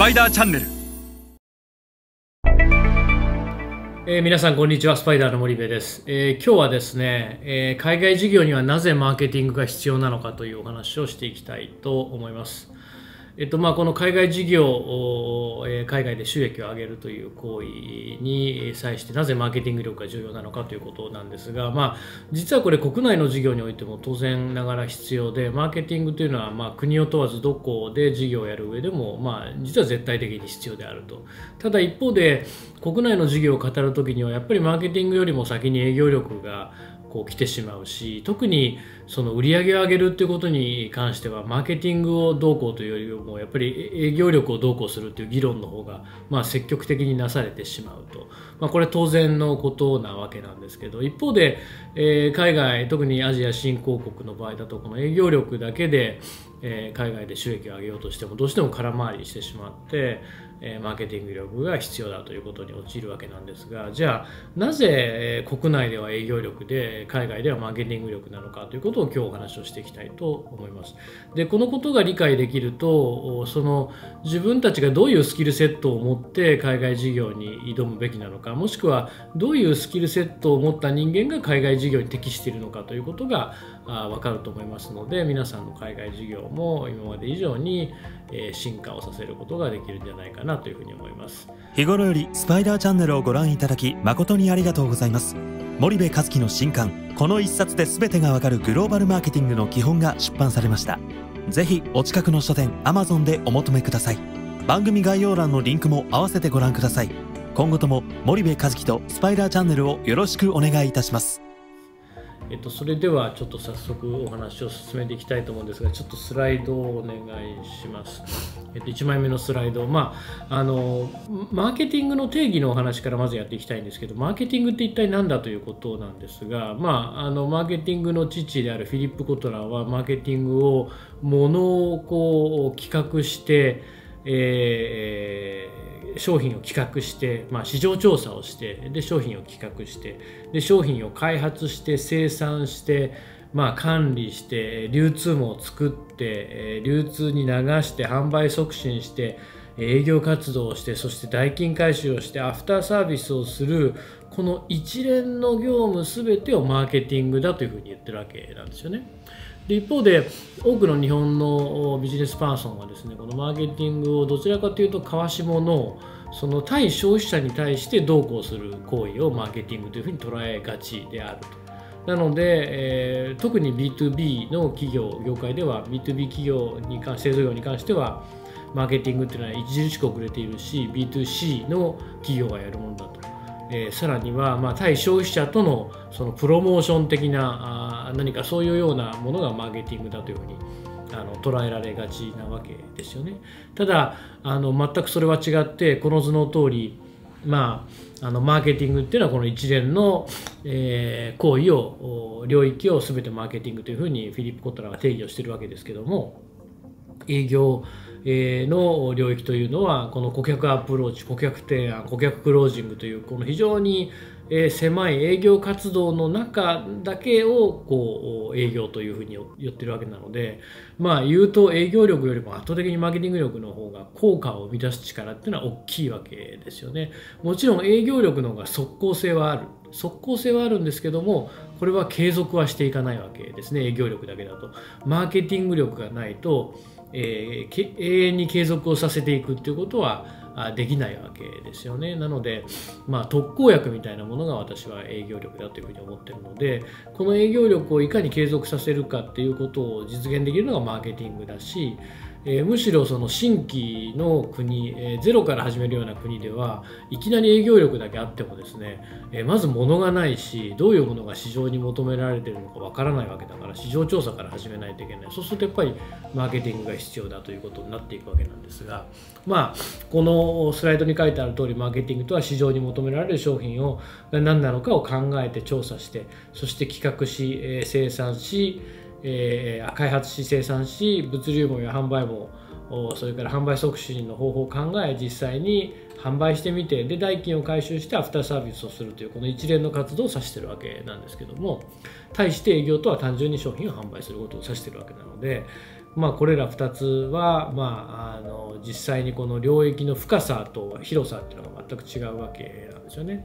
パイダーチャンネル。えー、皆さんこんにちは。スパイダーの森部です、えー、今日はですね、えー、海外事業にはなぜマーケティングが必要なのかというお話をしていきたいと思います。えっとまあ、この海外事業を、え海外で収益を上げるという行為に際してなぜマーケティング力が重要なのかということなんですが、まあ、実はこれ国内の事業においても当然ながら必要でマーケティングというのは、まあ、国を問わずどこで事業をやる上でも、まあ、実は絶対的に必要であると。ただ一方で国内の事業を語るときにはやっぱりマーケティングよりも先に営業力がこう来てしまうし特にその売り上げを上げるっていうことに関してはマーケティングをどうこうというよりももやっぱり営業力をどうこうするという議論の方がまあ積極的になされてしまうと、まあ、これ当然のことなわけなんですけど一方で、えー、海外特にアジア新興国の場合だとこの営業力だけで、えー、海外で収益を上げようとしてもどうしても空回りしてしまってえマーケティング力が必要だということに陥るわけなんですがじゃあなぜ国内では営業力で海外ではマーケティング力なのかということを今日お話をしていきたいと思います。でこのことが理解できるとその自分たちがどういうスキルセットを持って海外事業に挑むべきなのかもしくはどういうスキルセットを持った人間が海外事業に適しているのかということが分かると思いますので皆さんの海外事業も今まで以上に進化をさせることができるんじゃないかなというふうに思います。日頃よりスパイダーチャンネルをご覧いただき誠にありがとうございます。森部和樹の新刊この一冊で全てがわかるグローバルマーケティングの基本が出版されました。ぜひお近くの書店 Amazon でお求めください。番組概要欄のリンクも合わせてご覧ください。今後とも森部和樹とスパイダーチャンネルをよろしくお願いいたします。えっと、それではちょっと早速お話を進めていきたいと思うんですがちょっとスライドをお願いします、えっと、1枚目のスライド、まあ、あのマーケティングの定義のお話からまずやっていきたいんですけどマーケティングって一体何だということなんですが、まあ、あのマーケティングの父であるフィリップ・コトラーはマーケティングをものをこう企画して、えー商品を企画して、まあ、市場調査をしてで商品を企画してで商品を開発して生産して、まあ、管理して流通網を作って流通に流して販売促進して営業活動をしてそして代金回収をしてアフターサービスをするこの一連の業務全てをマーケティングだというふうに言ってるわけなんですよね。で一方で多くの日本のビジネスパーソンはですねこのマーケティングをどちらかというと川下のその対消費者に対してどうこうする行為をマーケティングというふうに捉えがちであると。なので、えー、特に B2B の企業、業界では B2B 企業に関製造業に関してはマーケティングっていうのは著しく遅れているし B2C の企業がやるものだと。えー、さらには、まあ、対消費者とのそのプロモーション的なあ何かそういうようなものがマーケティングだというふうにあの捉えられがちなわけですよね。ただあの全くそれは違ってこの図の通りまあ、あのマーケティングっていうのはこの一連の、えー、行為を領域を全てマーケティングというふうにフィリップ・コットラが定義をしているわけですけども営業の領域というのはこの顧客アプローチ顧客提案顧客クロージングというこの非常に狭い営業活動の中だけをこう営業というふうに言ってるわけなのでまあ言うと営業力よりも圧倒的にマーケティング力の方が効果を生み出す力っていうのは大きいわけですよね。もちろん営業力の方が即効性はある。即効性はあるんですけどもこれは継続はしていかないわけですね。営業力だけだと。マーケティング力がないとえー、永遠に継続をさせていくっていうことはできないわけですよね。なので、まあ、特効薬みたいなものが私は営業力だというふうに思ってるので、この営業力をいかに継続させるかっていうことを実現できるのがマーケティングだし、えー、むしろその新規の国、えー、ゼロから始めるような国ではいきなり営業力だけあってもですね、えー、まず物がないしどういうものが市場に求められているのかわからないわけだから市場調査から始めないといけない。そうするとやっぱりマーケティングが必要だということになっていくわけなんですがまあこのスライドに書いてある通りマーケティングとは市場に求められる商品を何なのかを考えて調査してそして企画し、え生産しえー、開発し生産し物流網や販売網それから販売促進の方法を考え実際に販売してみてで代金を回収してアフターサービスをするというこの一連の活動を指しているわけなんですけども対して営業とは単純に商品を販売することを指しているわけなのでまあ、これら2つは、まあ、あの実際にこの領域の深さと広さっていうのが全く違うわけなんですよね。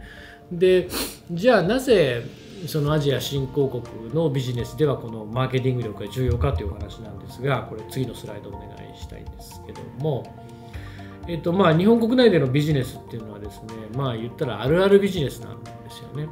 でじゃあなぜそのアジア新興国のビジネスではこのマーケティング力が重要かというお話なんですがこれ次のスライドお願いしたいんですけども、えっとまあ、日本国内でのビジネスっていうのはですねまあ言ったらあるあるビジネスなんですよね。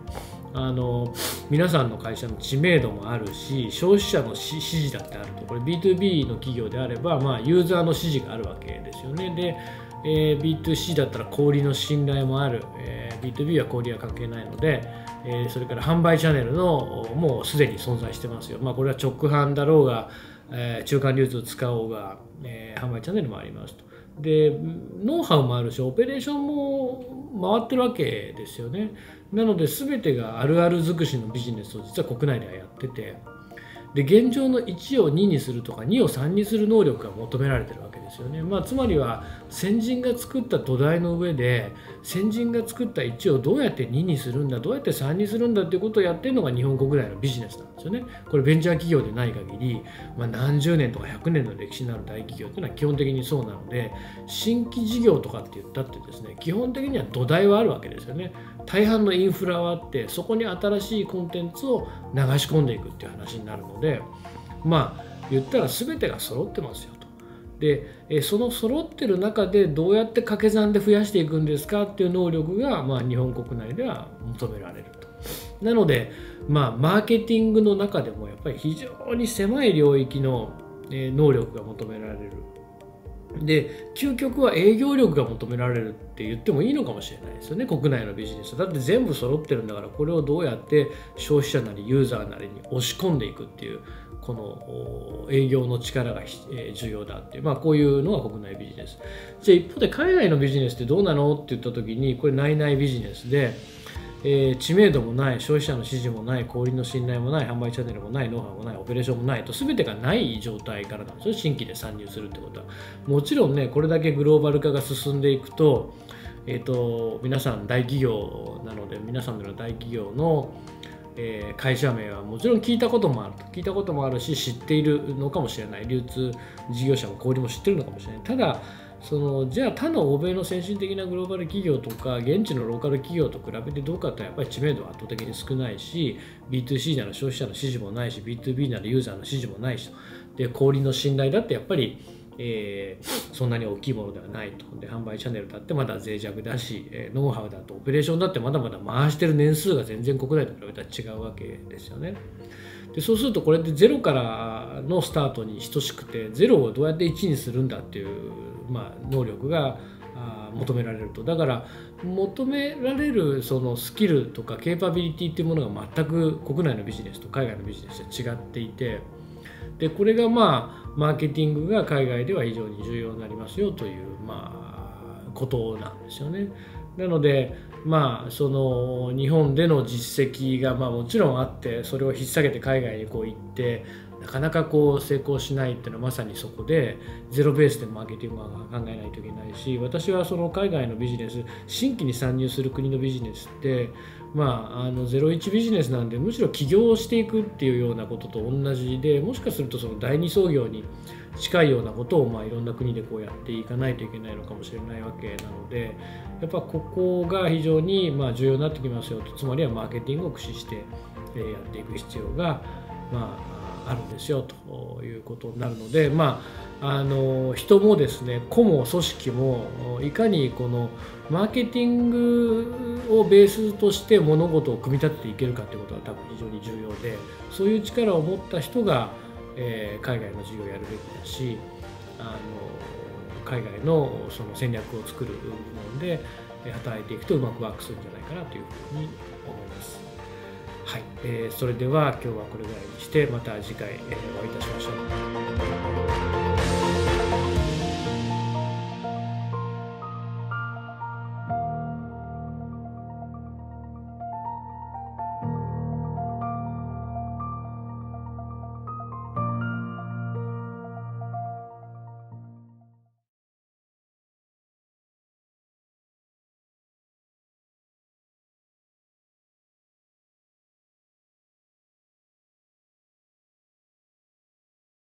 あの皆さんの会社の知名度もあるし消費者の支持だってあると。これ B2B の企業であれば、まあ、ユーザーの支持があるわけですよね。で、えー、B2C だったら小売りの信頼もある、えー、B2B は小売りは関係ないので、えー、それから販売チャンネルのもうすでに存在してますよ、まあ、これは直販だろうが、えー、中間流通を使おうが、えー、販売チャンネルもありますと。でノウハウもあるしオペレーションも回ってるわけですよね。なので全てがあるある尽くしのビジネスを実は国内ではやっててで現状の1を2にするとか2を3にする能力が求められてるわけですよね、まあ、つまりは先人が作った土台の上で先人が作った1をどうやって2にするんだどうやって3にするんだっていうことをやってるのが日本国内のビジネスなんですよね。これベンチャー企業でない限り、まあ、何十年とか100年の歴史のある大企業っていうのは基本的にそうなので新規事業とかって言ったってですね基本的には土台はあるわけですよね。大半のインフラはあってそこに新しいコンテンツを流し込んでいくっていう話になるのででまあ言ったら全てが揃ってますよと。でその揃ってる中でどうやって掛け算で増やしていくんですか？っていう能力が、まあ、日本国内では求められると。なので、まあ、マーケティングの中でもやっぱり非常に狭い領域の能力が求められるで究極は営業力が求められるって言ってもいいのかもしれないですよね国内のビジネスだって全部揃ってるんだからこれをどうやって消費者なりユーザーなりに押し込んでいくっていうこの営業の力が重要だっていう、まあ、こういうのが国内ビジネス。じゃあ一方で海外のビジネスってどうなのって言った時にこれ内々ビジネスでえー、知名度もない消費者の支持もない小売の信頼もない販売チャンネルもないノウハウもないオペレーションもないと全てがない状態からなんですよ新規で参入するってことは。もちろんねこれだけグローバル化が進んでいくと,、えーと、皆さん大企業なので皆さんの大企業のえー、会社名はもちろん聞いたこともあると。聞いたこともあるし知っているのかもしれない。流通事業者も小売も知ってるのかもしれない。ただそのじゃあ他の欧米の先進的なグローバル企業とか現地のローカル企業と比べてどうかってやっぱり知名度は圧倒的に少ないし B2C なら消費者の支持もないし B2B ならユーザーの支持もないしで小売の信頼だってやっぱりえー、そんなに大きいものではないとで販売チャンネルだってまだ脆弱だし、えー、ノウハウだとオペレーションだってまだまだ回してる年数が全然国内と比べたら違うわけですよね。でそうするとこれでゼロからのスタートに等しくてゼロをどうやって1にするんだっていう、まあ、能力が求められるとだから求められるそのスキルとかケーパビリティっていうものが全く国内のビジネスと海外のビジネスは違っていてでこれがまあマーケティングが海外では非常に重要になりますよというまあことなんですよね。なのでまあ、その日本での実績がまあもちろんあってそれを引っ提げて海外にこう行ってなかなかこう成功しないっていうのはまさにそこでゼロベースでマーケティングは考えないといけないし私はその海外のビジネス新規に参入する国のビジネスってまあ、あの01ビジネスなんでむしろ起業していくっていうようなことと同じでもしかするとその第二創業に近いようなことをまあいろんな国でこうやっていかないといけないのかもしれないわけなのでやっぱここが非常にまあ重要になってきますよと。つまりはマーケティングを駆使してえやっていく必要がまああるんですよということになるのでまああの人もですね個も組織もいかにこのマーケティングをベースとして物事を組み立てていけるかということは多分非常に重要でそういう力を持った人がえー、海外の事業をやるべきだしあの海外のその戦略を作る部門で働いていくとうまくワークするんじゃないかなというふうに思います。はい、えー、それでは今日はこれぐらいにしてまた次回、えお会いいたしましょう。